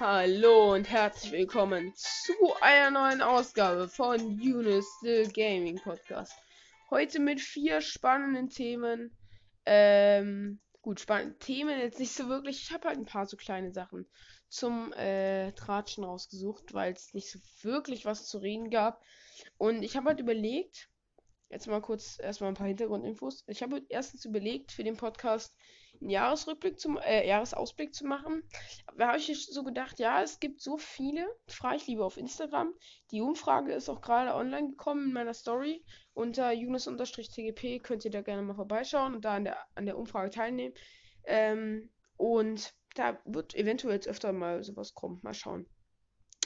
Hallo und herzlich willkommen zu einer neuen Ausgabe von Eunice the Gaming Podcast. Heute mit vier spannenden Themen. Ähm, gut, spannende Themen jetzt nicht so wirklich. Ich habe halt ein paar so kleine Sachen zum äh, Tratschen rausgesucht, weil es nicht so wirklich was zu reden gab. Und ich habe halt überlegt, jetzt mal kurz erstmal ein paar Hintergrundinfos. Ich habe erstens überlegt, für den Podcast einen Jahresrückblick zum äh, Jahresausblick zu machen. Da habe ich so gedacht, ja, es gibt so viele, frage ich lieber auf Instagram. Die Umfrage ist auch gerade online gekommen in meiner Story. Unter Yunus-TGP könnt ihr da gerne mal vorbeischauen und da an der, an der Umfrage teilnehmen. Ähm, und da wird eventuell jetzt öfter mal sowas kommen. Mal schauen.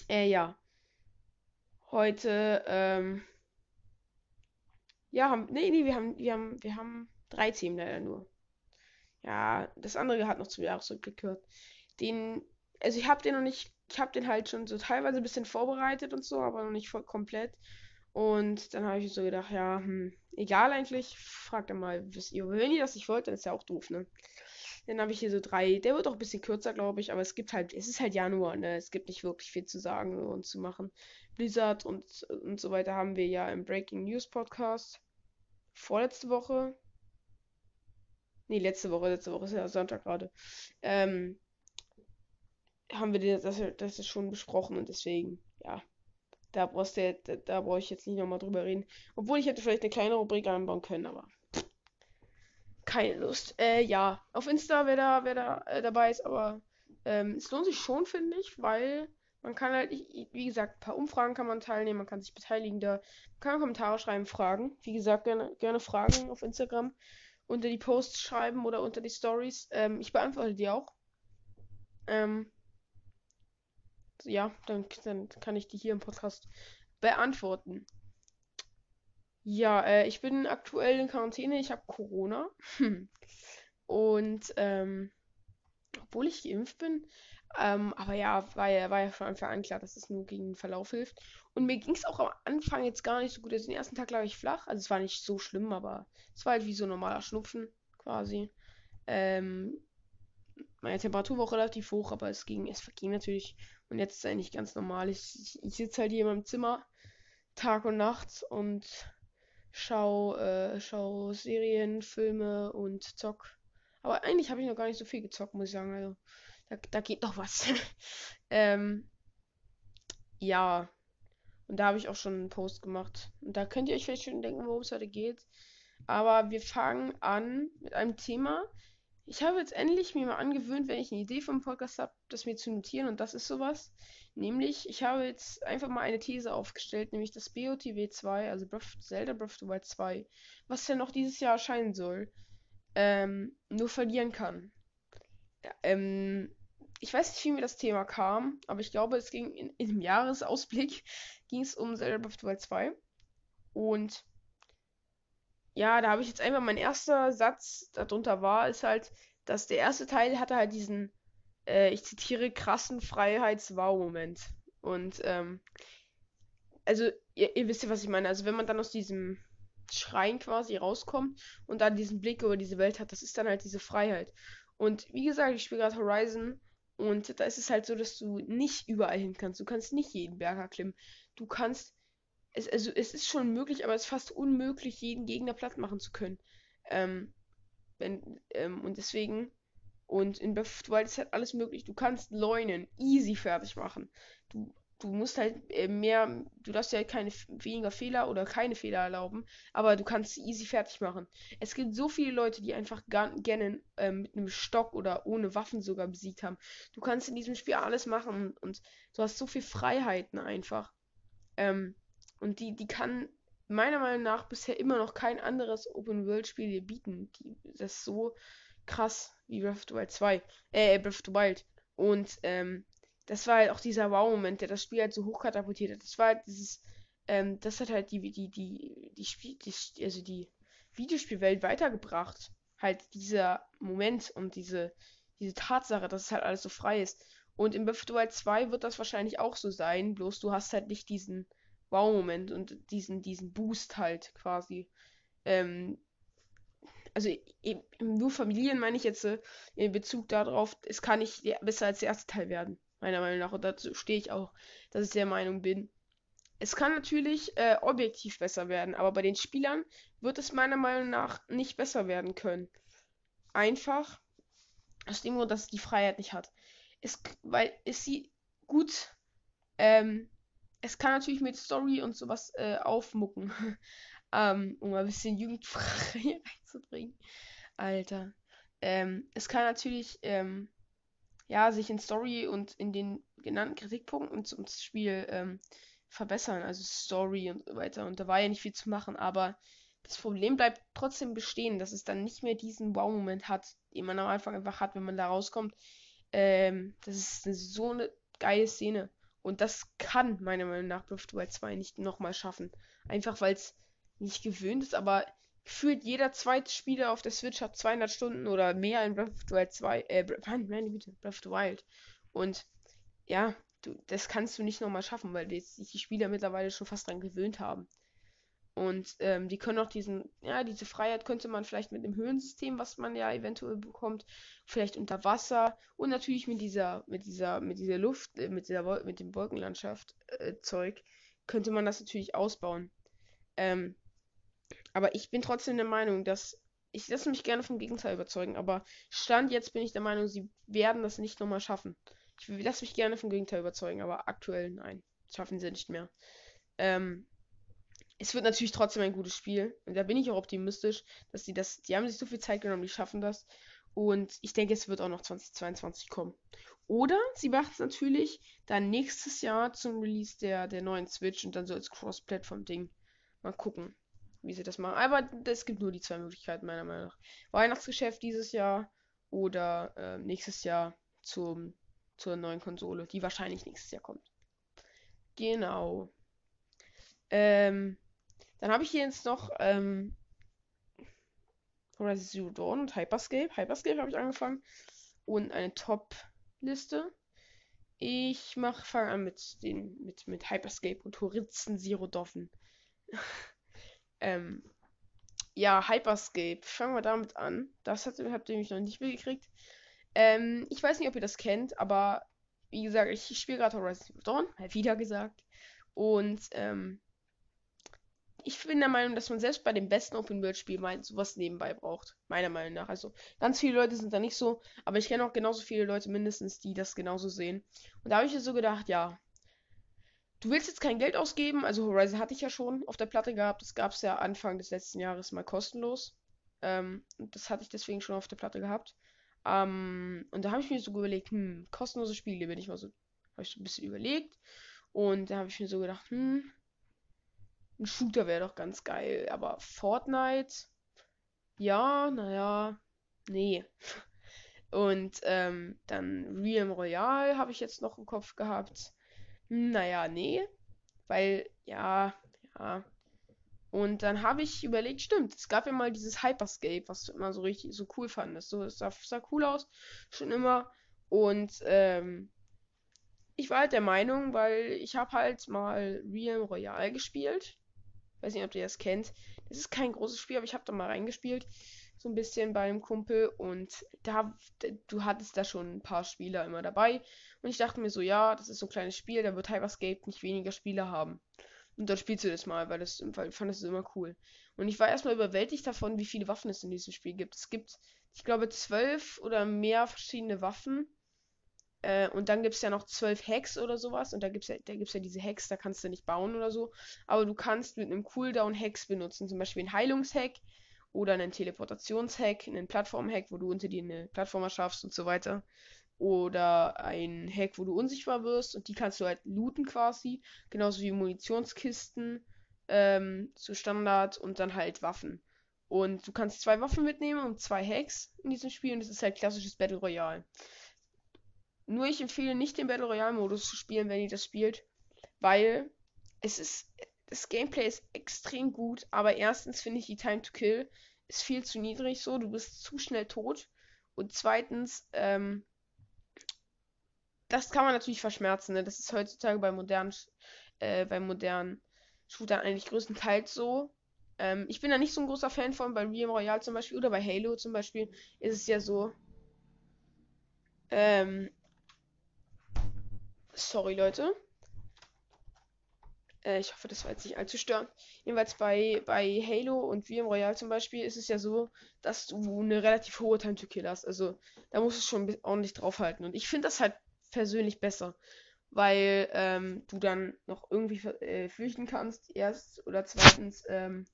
Äh, ja. Heute, ähm, ja, haben, nee, nee, wir haben, wir haben, wir haben drei Themen leider nur. Ja, das andere hat noch zum Jahresrückblick gehört. Den, also ich habe den noch nicht, ich habe den halt schon so teilweise ein bisschen vorbereitet und so, aber noch nicht voll komplett. Und dann habe ich so gedacht, ja, hm, egal eigentlich, fragt er mal, wisst ihr, wenn ihr das nicht wollt, dann ist ja auch doof, ne? Dann habe ich hier so drei, der wird auch ein bisschen kürzer, glaube ich, aber es gibt halt, es ist halt Januar, ne? Es gibt nicht wirklich viel zu sagen und zu machen. Blizzard und, und so weiter haben wir ja im Breaking News Podcast vorletzte Woche Nee, letzte Woche, letzte Woche ist ja Sonntag gerade. Ähm, haben wir das, das ist schon besprochen und deswegen, ja. Da brauchst du, da, da brauche ich jetzt nicht nochmal drüber reden. Obwohl ich hätte vielleicht eine kleine Rubrik anbauen können, aber keine Lust. Äh, ja, auf Insta, wer da, wer da äh, dabei ist, aber ähm, es lohnt sich schon, finde ich, weil man kann halt, wie gesagt, ein paar Umfragen kann man teilnehmen, man kann sich beteiligen da, man kann Kommentare schreiben, Fragen. Wie gesagt, gerne, gerne Fragen auf Instagram unter die Posts schreiben oder unter die Stories. Ähm, ich beantworte die auch. Ähm, ja, dann, dann kann ich die hier im Podcast beantworten. Ja, äh, ich bin aktuell in Quarantäne. Ich habe Corona. Und ähm, obwohl ich geimpft bin, ähm, aber ja, war ja, war ja von Anfang an klar, dass es nur gegen den Verlauf hilft. Und mir ging es auch am Anfang jetzt gar nicht so gut. Also den ersten Tag lag ich flach. Also es war nicht so schlimm, aber es war halt wie so ein normaler Schnupfen quasi. Ähm, meine Temperatur war auch relativ hoch, aber es ging, es verging natürlich. Und jetzt ist es eigentlich ganz normal. Ich, ich, ich sitze halt hier in meinem Zimmer Tag und Nacht und schau, äh, schau Serien, Filme und zock. Aber eigentlich habe ich noch gar nicht so viel gezockt, muss ich sagen. Also da, da geht noch was. ähm, ja. Und da habe ich auch schon einen Post gemacht. Und da könnt ihr euch vielleicht schon denken, worum es heute geht. Aber wir fangen an mit einem Thema. Ich habe jetzt endlich mir mal angewöhnt, wenn ich eine Idee vom Podcast habe, das mir zu notieren. Und das ist sowas. Nämlich, ich habe jetzt einfach mal eine These aufgestellt, nämlich das BOTW 2, also Breath, Zelda Breath of the Wild 2, was ja noch dieses Jahr erscheinen soll, ähm, nur verlieren kann. Ähm, ich weiß nicht, wie mir das Thema kam, aber ich glaube, es ging in, in dem Jahresausblick ging es um Zelda Breath of the Wild 2. Und ja, da habe ich jetzt einfach mein erster Satz darunter war, ist halt, dass der erste Teil hatte halt diesen, äh, ich zitiere, krassen Freiheits-Wow-Moment. Und, ähm, also, ihr, ihr wisst ja, was ich meine. Also, wenn man dann aus diesem Schrein quasi rauskommt und dann diesen Blick über diese Welt hat, das ist dann halt diese Freiheit. Und wie gesagt, ich spiele gerade Horizon und da ist es halt so, dass du nicht überall hin kannst. Du kannst nicht jeden Berg erklimmen. Du kannst. Es, also es ist schon möglich, aber es ist fast unmöglich, jeden Gegner platt machen zu können. Ähm, wenn, ähm, und deswegen. Und in Breath Wild ist halt alles möglich. Du kannst Leunen easy fertig machen. Du du musst halt äh, mehr, du darfst ja keine weniger Fehler oder keine Fehler erlauben, aber du kannst sie easy fertig machen. Es gibt so viele Leute, die einfach gerne äh, mit einem Stock oder ohne Waffen sogar besiegt haben. Du kannst in diesem Spiel alles machen und du hast so viel Freiheiten einfach. Ähm, und die, die kann meiner Meinung nach bisher immer noch kein anderes Open-World-Spiel dir bieten. Die, das ist so krass wie Breath of the Wild 2. Äh, Breath of the Wild. Und ähm, das war halt auch dieser Wow-Moment, der das Spiel halt so hoch katapultiert hat. Das war halt dieses, ähm, das hat halt die, die, die, die Spiel, die, also die Videospielwelt weitergebracht. Halt dieser Moment und diese, diese Tatsache, dass es halt alles so frei ist. Und in Breath of Wild 2 wird das wahrscheinlich auch so sein, bloß du hast halt nicht diesen Wow-Moment und diesen, diesen Boost halt quasi. Ähm, also nur Familien meine ich jetzt äh, in Bezug darauf, es kann nicht besser als der erste Teil werden Meiner Meinung nach. Und dazu stehe ich auch, dass ich der Meinung bin. Es kann natürlich äh, objektiv besser werden, aber bei den Spielern wird es meiner Meinung nach nicht besser werden können. Einfach aus dem Grund, dass es die Freiheit nicht hat. Es, weil es sie gut, ähm, es kann natürlich mit Story und sowas äh, aufmucken, ähm, um ein bisschen Jugendfrei reinzubringen. Alter. Ähm, es kann natürlich, ähm, ja, sich in Story und in den genannten Kritikpunkten zum Spiel ähm, verbessern, also Story und so weiter. Und da war ja nicht viel zu machen, aber das Problem bleibt trotzdem bestehen, dass es dann nicht mehr diesen Wow-Moment hat, den man am Anfang einfach hat, wenn man da rauskommt. Ähm, das ist eine, so eine geile Szene. Und das kann meiner Meinung nach Breath of the Wild 2 nicht nochmal schaffen. Einfach weil es nicht gewöhnt ist, aber gefühlt jeder zweite Spieler auf der Switch hat 200 Stunden oder mehr in Breath of the Wild 2, äh, Breath of the Wild. Und ja, du, das kannst du nicht nochmal schaffen, weil die, sich die Spieler mittlerweile schon fast dran gewöhnt haben. Und ähm, die können auch diesen, ja, diese Freiheit könnte man vielleicht mit dem Höhensystem, was man ja eventuell bekommt, vielleicht unter Wasser und natürlich mit dieser, mit dieser, mit dieser Luft, äh, mit dieser mit dem Wolkenlandschaft äh, Zeug, könnte man das natürlich ausbauen. Ähm, aber ich bin trotzdem der Meinung, dass ich lasse mich gerne vom Gegenteil überzeugen, aber Stand jetzt bin ich der Meinung, sie werden das nicht nochmal schaffen. Ich lasse mich gerne vom Gegenteil überzeugen, aber aktuell nein. Schaffen sie nicht mehr. Ähm, es wird natürlich trotzdem ein gutes Spiel. Und da bin ich auch optimistisch, dass sie das. Die haben sich so viel Zeit genommen, die schaffen das. Und ich denke, es wird auch noch 2022 kommen. Oder sie macht es natürlich dann nächstes Jahr zum Release der, der neuen Switch und dann so als Cross-Plattform-Ding. Mal gucken, wie sie das machen. Aber es gibt nur die zwei Möglichkeiten, meiner Meinung nach. Weihnachtsgeschäft dieses Jahr oder äh, nächstes Jahr zum zur neuen Konsole, die wahrscheinlich nächstes Jahr kommt. Genau. Ähm, dann habe ich hier jetzt noch ähm, Horizon Zero Dawn und Hyperscape. Hyperscape habe ich angefangen. Und eine Top-Liste. Ich mache fange an mit den mit, mit Hyperscape und Horizon Zero Dawn. ähm, ja, Hyperscape. Fangen wir damit an. Das hat, habt ihr mich noch nicht mitgekriegt. Ähm, ich weiß nicht, ob ihr das kennt, aber wie gesagt, ich spiele gerade Horizon Zero Dawn, halt wieder gesagt. Und ähm, ich bin der Meinung, dass man selbst bei dem besten Open-World-Spiel mal sowas nebenbei braucht. Meiner Meinung nach. Also, ganz viele Leute sind da nicht so, aber ich kenne auch genauso viele Leute mindestens, die das genauso sehen. Und da habe ich mir so gedacht, ja, du willst jetzt kein Geld ausgeben. Also, Horizon hatte ich ja schon auf der Platte gehabt. Das gab es ja Anfang des letzten Jahres mal kostenlos. Ähm, das hatte ich deswegen schon auf der Platte gehabt. Ähm, und da habe ich mir so überlegt, hm, kostenlose Spiele bin ich mal so, habe ich so ein bisschen überlegt. Und da habe ich mir so gedacht, hm, ein Shooter wäre doch ganz geil. Aber Fortnite, ja, naja, nee. Und ähm, dann Realm Royale habe ich jetzt noch im Kopf gehabt. Naja, nee. Weil, ja, ja, und dann habe ich überlegt, stimmt, es gab ja mal dieses Hyperscape, was du immer so richtig so cool fandest. So, es sah, sah cool aus, schon immer. Und ähm, ich war halt der Meinung, weil ich habe halt mal Realm Royale gespielt. Weiß nicht, ob ihr das kennt. Das ist kein großes Spiel, aber ich habe da mal reingespielt. So ein bisschen bei einem Kumpel. Und da, du hattest da schon ein paar Spieler immer dabei. Und ich dachte mir so, ja, das ist so ein kleines Spiel, da wird Hyperscape nicht weniger Spieler haben. Und dann spielst du das mal, weil das weil ich fand das immer cool. Und ich war erstmal überwältigt davon, wie viele Waffen es in diesem Spiel gibt. Es gibt, ich glaube, zwölf oder mehr verschiedene Waffen. Äh, und dann gibt es ja noch zwölf Hacks oder sowas. Und da gibt es ja, da gibt's ja diese Hacks, da kannst du nicht bauen oder so. Aber du kannst mit einem Cooldown Hacks benutzen. Zum Beispiel einen Heilungshack oder einen Teleportationshack, einen Plattformhack, wo du unter dir eine Plattform erschaffst und so weiter oder ein Hack, wo du unsichtbar wirst und die kannst du halt looten quasi, genauso wie Munitionskisten ähm, zu Standard und dann halt Waffen. Und du kannst zwei Waffen mitnehmen und zwei Hacks in diesem Spiel und das ist halt klassisches Battle Royale. Nur ich empfehle nicht den Battle Royale Modus zu spielen, wenn ihr das spielt, weil es ist das Gameplay ist extrem gut, aber erstens finde ich die Time to Kill ist viel zu niedrig so, du bist zu schnell tot und zweitens ähm, das kann man natürlich verschmerzen. Ne? Das ist heutzutage bei modernen, äh, bei modernen Shootern eigentlich größtenteils so. Ähm, ich bin da nicht so ein großer Fan von, bei Realm Royale zum Beispiel oder bei Halo zum Beispiel ist es ja so. Ähm, Sorry, Leute. Äh, ich hoffe, das war jetzt nicht allzu störend. Jedenfalls bei, bei Halo und VM Royale zum Beispiel ist es ja so, dass du eine relativ hohe Time to Kill hast. Also da musst du schon ordentlich draufhalten. Und ich finde das halt persönlich besser. Weil ähm, du dann noch irgendwie äh, flüchten kannst, erst oder zweitens ähm,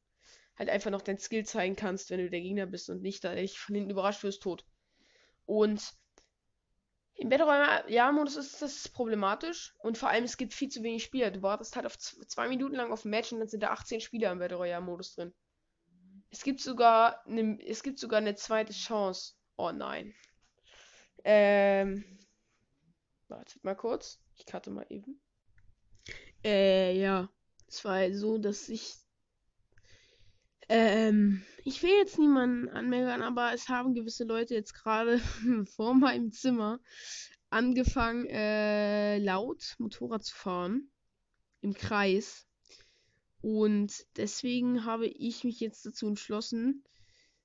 halt einfach noch dein Skill zeigen kannst, wenn du der Gegner bist und nicht da dich von hinten überrascht wirst tot. Und im Battle Royale-Modus ist das problematisch und vor allem es gibt viel zu wenig Spieler. Du wartest halt auf zwei Minuten lang auf ein Match und dann sind da 18 Spieler im Battle Royale-Modus drin. Es gibt sogar eine, es gibt sogar eine zweite Chance. Oh nein. Ähm. Wartet mal kurz. Ich cutte mal eben. Äh, ja. Es war halt so, dass ich ähm, ich will jetzt niemanden anmerken, aber es haben gewisse Leute jetzt gerade vor meinem Zimmer angefangen, äh, laut Motorrad zu fahren. Im Kreis. Und deswegen habe ich mich jetzt dazu entschlossen,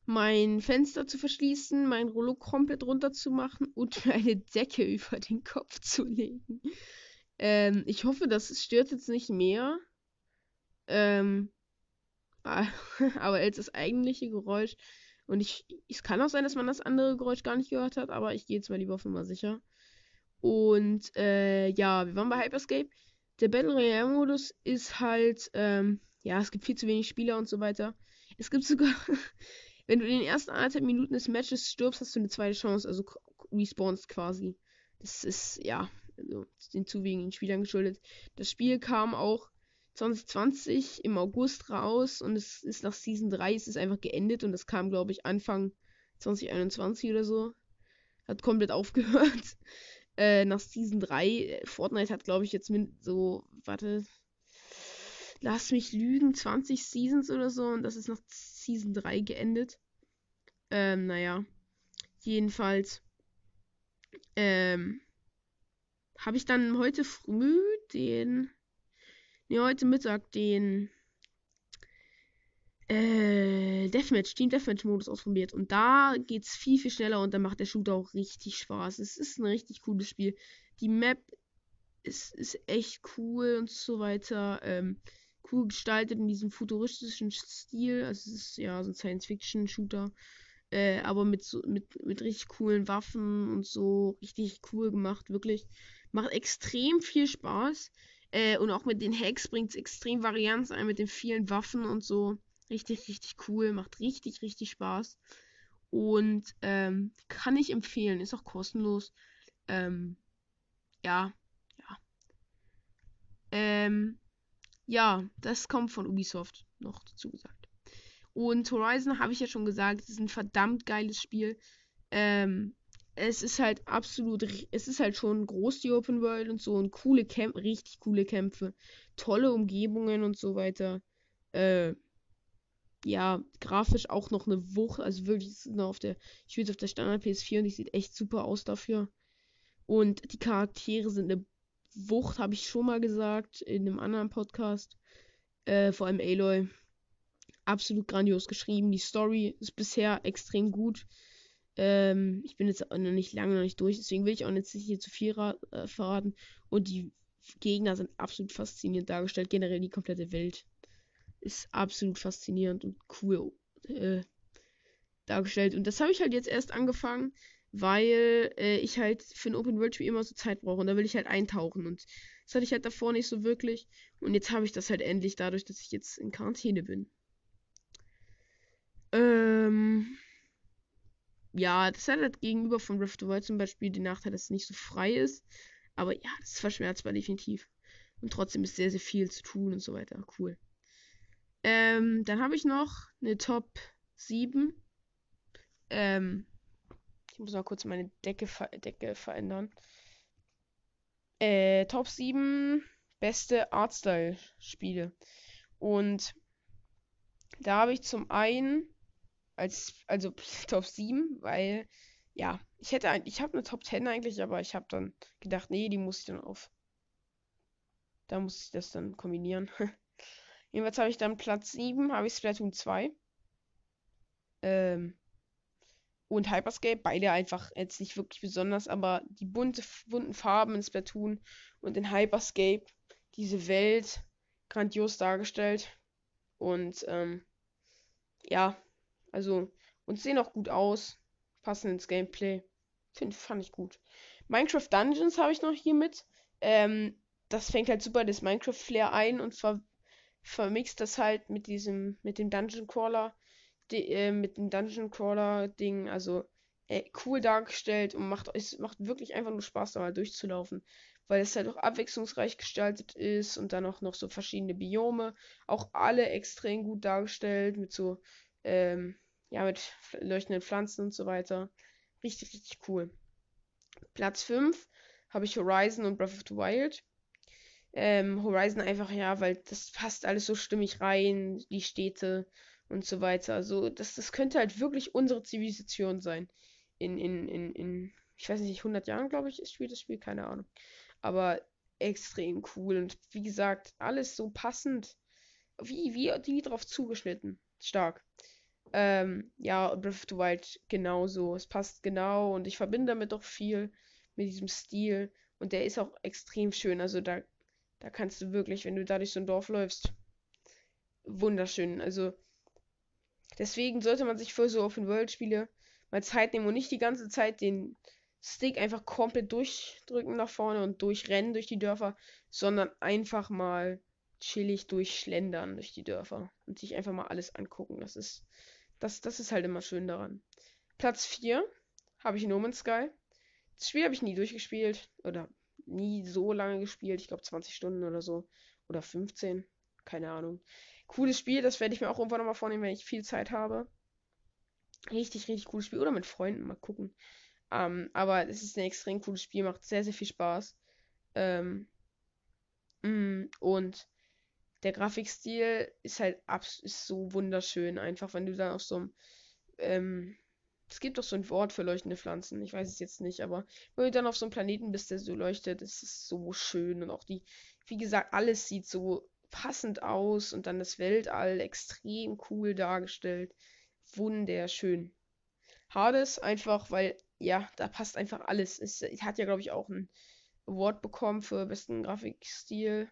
mein Fenster zu verschließen, mein Rollo komplett runterzumachen und mir eine Decke über den Kopf zu legen. Ähm, ich hoffe, das stört jetzt nicht mehr. Ähm, aber als das eigentliche Geräusch. Und ich, es kann auch sein, dass man das andere Geräusch gar nicht gehört hat, aber ich gehe jetzt mal lieber auf Nummer sicher. Und äh, ja, wir waren bei Hyperscape. Der Battle Royale Modus ist halt, ähm, ja, es gibt viel zu wenig Spieler und so weiter. Es gibt sogar, wenn du in den ersten anderthalb Minuten des Matches stirbst, hast du eine zweite Chance, also respawnst quasi. Das ist, ja, also, den zu wenigen Spielern geschuldet. Das Spiel kam auch 2020 im August raus und es ist nach Season 3 es ist einfach geendet und das kam, glaube ich, Anfang 2021 oder so. Hat komplett aufgehört. Äh, nach Season 3. Fortnite hat, glaube ich, jetzt mit so, warte, lass mich lügen, 20 Seasons oder so und das ist nach Season 3 geendet. Ähm, naja. Jedenfalls. Ähm, habe ich dann heute früh den ne, heute Mittag den äh, Deathmatch, Team Deathmatch-Modus ausprobiert. Und da geht's viel, viel schneller und da macht der Shooter auch richtig Spaß. Es ist ein richtig cooles Spiel. Die Map ist, ist echt cool und so weiter. Ähm, cool gestaltet in diesem futuristischen Stil. Also es ist ja so ein Science-Fiction-Shooter. Äh, aber mit, so, mit, mit richtig coolen Waffen und so. Richtig cool gemacht, wirklich. Macht extrem viel Spaß. Äh, und auch mit den Hacks bringt es extrem Varianz ein mit den vielen Waffen und so. Richtig, richtig cool. Macht richtig, richtig Spaß. Und ähm, kann ich empfehlen. Ist auch kostenlos. Ähm, ja, ja. Ähm, ja, das kommt von Ubisoft noch dazu gesagt. Und Horizon habe ich ja schon gesagt, es ist ein verdammt geiles Spiel. Ähm, es ist halt absolut, es ist halt schon groß, die Open World und so, und coole Kämpfe, richtig coole Kämpfe, tolle Umgebungen und so weiter. Äh, ja, grafisch auch noch eine Wucht, also wirklich, ist noch auf der, ich spiele auf der Standard PS4 und die sieht echt super aus dafür. Und die Charaktere sind eine Wucht, habe ich schon mal gesagt, in einem anderen Podcast. Äh, vor allem Aloy. Absolut grandios geschrieben. Die Story ist bisher extrem gut. Ähm, ich bin jetzt noch nicht lange noch nicht durch, deswegen will ich auch jetzt nicht hier zu viel äh, verraten. Und die Gegner sind absolut faszinierend dargestellt. Generell die komplette Welt ist absolut faszinierend und cool äh, dargestellt. Und das habe ich halt jetzt erst angefangen, weil äh, ich halt für ein Open World Spiel immer so Zeit brauche. Und da will ich halt eintauchen. Und das hatte ich halt davor nicht so wirklich. Und jetzt habe ich das halt endlich dadurch, dass ich jetzt in Quarantäne bin. Ähm ja, das hat halt gegenüber von Rift of Wild zum Beispiel den Nachteil, dass es nicht so frei ist. Aber ja, das ist verschmerzbar definitiv. Und trotzdem ist sehr, sehr viel zu tun und so weiter. Cool. Ähm, dann habe ich noch eine Top 7. Ähm, ich muss mal kurz meine Decke, ver Decke verändern. Äh, Top 7 beste Artstyle-Spiele. Und da habe ich zum einen als also Top 7, weil ja, ich hätte ein, ich habe eine Top 10 eigentlich, aber ich habe dann gedacht, nee, die muss ich dann auf. Da muss ich das dann kombinieren. Jedenfalls habe ich dann Platz 7, habe ich Splatoon 2. Ähm, und Hyperscape. Beide einfach jetzt nicht wirklich besonders, aber die bunte, bunten Farben in Splatoon und in Hyperscape, diese Welt, grandios dargestellt. Und ähm, ja, also, und sehen auch gut aus, passen ins Gameplay. Find, fand ich gut. Minecraft Dungeons habe ich noch hier mit. Ähm, das fängt halt super das Minecraft-Flair ein und ver vermixt das halt mit diesem, mit dem Dungeon Crawler die, äh, mit dem Dungeon Crawler Ding, also äh, cool dargestellt und macht es macht wirklich einfach nur Spaß, da mal durchzulaufen, weil es halt auch abwechslungsreich gestaltet ist und dann auch noch so verschiedene Biome, auch alle extrem gut dargestellt mit so ähm, ja mit leuchtenden Pflanzen und so weiter. Richtig, richtig cool. Platz 5 habe ich Horizon und Breath of the Wild. Ähm, Horizon einfach ja, weil das passt alles so stimmig rein, die Städte und so weiter. Also, das, das könnte halt wirklich unsere Zivilisation sein. In, in, in, in, ich weiß nicht, 100 Jahren, glaube ich, spielt das Spiel, keine Ahnung. Aber extrem cool und wie gesagt, alles so passend. Wie, wie, wie drauf zugeschnitten. Stark. Ähm, ja, Breath of the Wild genauso. Es passt genau und ich verbinde damit doch viel mit diesem Stil. Und der ist auch extrem schön. Also da, da kannst du wirklich, wenn du da durch so ein Dorf läufst, wunderschön. Also Deswegen sollte man sich für so Open-World-Spiele mal Zeit nehmen und nicht die ganze Zeit den Stick einfach komplett durchdrücken nach vorne und durchrennen durch die Dörfer, sondern einfach mal chillig durchschlendern durch die Dörfer und sich einfach mal alles angucken. Das ist, das, das ist halt immer schön daran. Platz 4 habe ich No Man's Sky. Das Spiel habe ich nie durchgespielt oder nie so lange gespielt. Ich glaube 20 Stunden oder so. Oder 15. Keine Ahnung. Cooles Spiel, das werde ich mir auch irgendwann nochmal vornehmen, wenn ich viel Zeit habe. Richtig, richtig cooles Spiel. Oder mit Freunden, mal gucken. Ähm, aber es ist ein extrem cooles Spiel, macht sehr, sehr viel Spaß. Ähm, mm, und der Grafikstil ist halt ist so wunderschön. Einfach, wenn du dann auf so einem. Ähm, es gibt doch so ein Wort für leuchtende Pflanzen. Ich weiß es jetzt nicht, aber wenn du dann auf so einem Planeten bist, der so leuchtet, ist es so schön. Und auch die, wie gesagt, alles sieht so passend aus und dann das Weltall extrem cool dargestellt. Wunderschön. Hades einfach, weil, ja, da passt einfach alles. Es hat ja, glaube ich, auch ein Award bekommen für besten Grafikstil.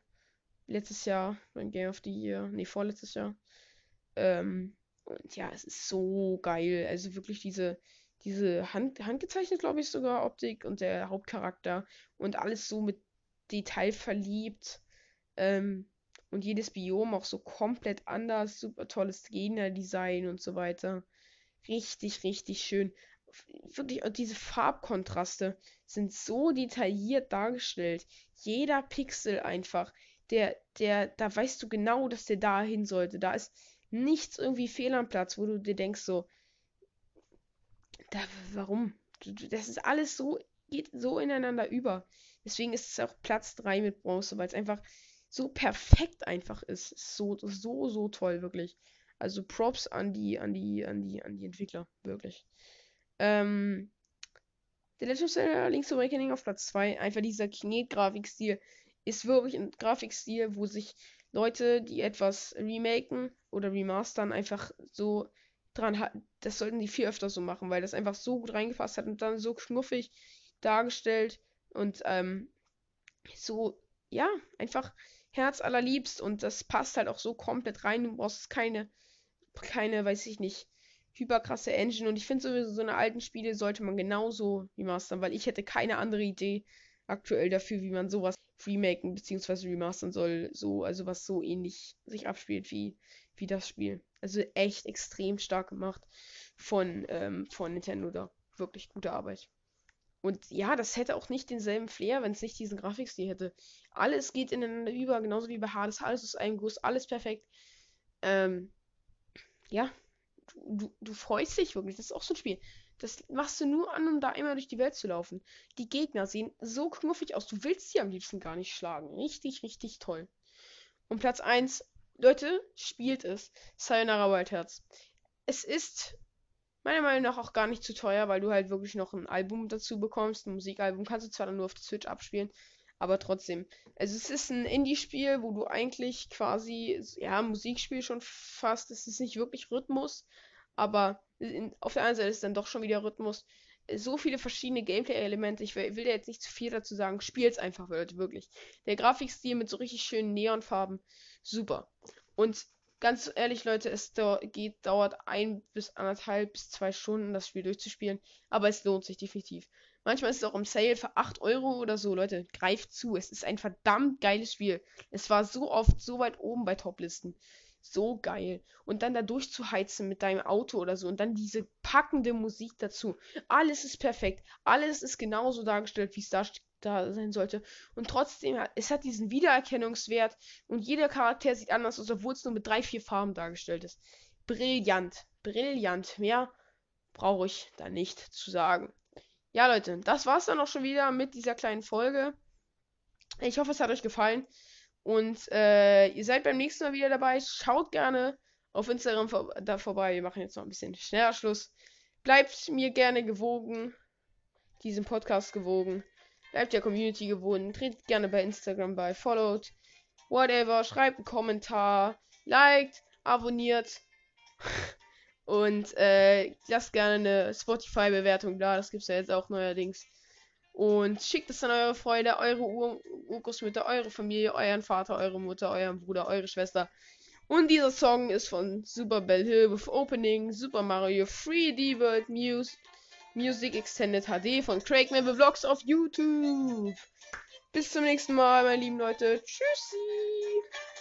Letztes Jahr beim Game of the Year. Nee, vorletztes Jahr. Ähm, und ja, es ist so geil. Also wirklich diese, diese Hand, handgezeichnet, glaube ich, sogar Optik und der Hauptcharakter und alles so mit Detail verliebt. Ähm, und jedes Biom auch so komplett anders, super tolles Gegnerdesign und so weiter. Richtig, richtig schön. Wirklich, und diese Farbkontraste sind so detailliert dargestellt. Jeder Pixel einfach, der, der, da weißt du genau, dass der da hin sollte. Da ist nichts irgendwie fehl am Platz, wo du dir denkst so, da, warum? Das ist alles so, geht so ineinander über. Deswegen ist es auch Platz 3 mit Bronze, weil es einfach so perfekt einfach ist. So, so, so toll, wirklich. Also Props an die, an die, an die, an die Entwickler, wirklich. Ähm, The Legend of Zelda Link's Awakening auf Platz 2. Einfach dieser Kinet-Grafikstil ist wirklich ein Grafikstil, wo sich Leute, die etwas remaken oder remastern, einfach so dran halten. Das sollten die viel öfter so machen, weil das einfach so gut reingefasst hat und dann so knuffig dargestellt und ähm, so, ja, einfach Herz allerliebst und das passt halt auch so komplett rein. Du brauchst keine, keine, weiß ich nicht, hyperkrasse Engine und ich finde sowieso so eine alten Spiele sollte man genauso remastern, weil ich hätte keine andere Idee aktuell dafür, wie man sowas remaken bzw. remastern soll, so also was so ähnlich sich abspielt wie wie das Spiel. Also echt extrem stark gemacht von ähm, von Nintendo da. Wirklich gute Arbeit. Und ja, das hätte auch nicht denselben Flair, wenn es nicht diesen Grafikstil hätte. Alles geht ineinander über, genauso wie bei Hades. Alles ist ein Guss, alles perfekt. Ähm, ja, du, du freust dich wirklich. Das ist auch so ein Spiel. Das machst du nur an, um da einmal durch die Welt zu laufen. Die Gegner sehen so knuffig aus. Du willst sie am liebsten gar nicht schlagen. Richtig, richtig toll. Und Platz 1, Leute, spielt es. Sayonara Wild Hearts. Es ist meiner Meinung nach auch gar nicht zu teuer, weil du halt wirklich noch ein Album dazu bekommst. Ein Musikalbum kannst du zwar dann nur auf der Switch abspielen, aber trotzdem. Also es ist ein Indie-Spiel, wo du eigentlich quasi, ja, Musikspiel schon fast, es ist nicht wirklich Rhythmus, Aber in, auf der einen Seite ist dann doch schon wieder Rhythmus. So viele verschiedene Gameplay-Elemente. Ich will, will jetzt nicht zu viel dazu sagen. Spielt's einfach, Leute, wirklich. Der Grafikstil mit so richtig schönen Neonfarben. Super. Und ganz ehrlich, Leute, es geht, dauert ein bis anderthalb bis zwei Stunden, das Spiel durchzuspielen. Aber es lohnt sich definitiv. Manchmal ist es auch im Sale für 8 Euro oder so. Leute, greift zu. Es ist ein verdammt geiles Spiel. Es war so oft so weit oben bei Toplisten so geil. Und dann da durchzuheizen mit deinem Auto oder so und dann diese packende Musik dazu. Alles ist perfekt. Alles ist genauso dargestellt, wie es da, da sein sollte. Und trotzdem, es hat diesen Wiedererkennungswert und jeder Charakter sieht anders aus, obwohl es nur mit drei, vier Farben dargestellt ist. Brillant. Brillant. Mehr brauche ich da nicht zu sagen. Ja, Leute, das war's dann auch schon wieder mit dieser kleinen Folge. Ich hoffe, es hat euch gefallen. Und äh, ihr seid beim nächsten Mal wieder dabei. Schaut gerne auf Instagram vor da vorbei. Wir machen jetzt noch ein bisschen schneller Schluss. Bleibt mir gerne gewogen. Diesem Podcast gewogen. Bleibt der Community gewogen. Tretet gerne bei Instagram bei. Followed. Whatever. Schreibt einen Kommentar. Liked. Abonniert. Und äh, lasst gerne eine Spotify-Bewertung da. Das gibt es ja jetzt auch neuerdings. Und schickt es an eure Freunde, eure Ur Urgroßmütter, eure Familie, euren Vater, eure Mutter, euren Bruder, eure Schwester. Und dieser Song ist von Super Bell Hill with Opening Super Mario 3D World Muse Music Extended HD von Craig Vlogs auf YouTube. Bis zum nächsten Mal, meine lieben Leute. Tschüssi.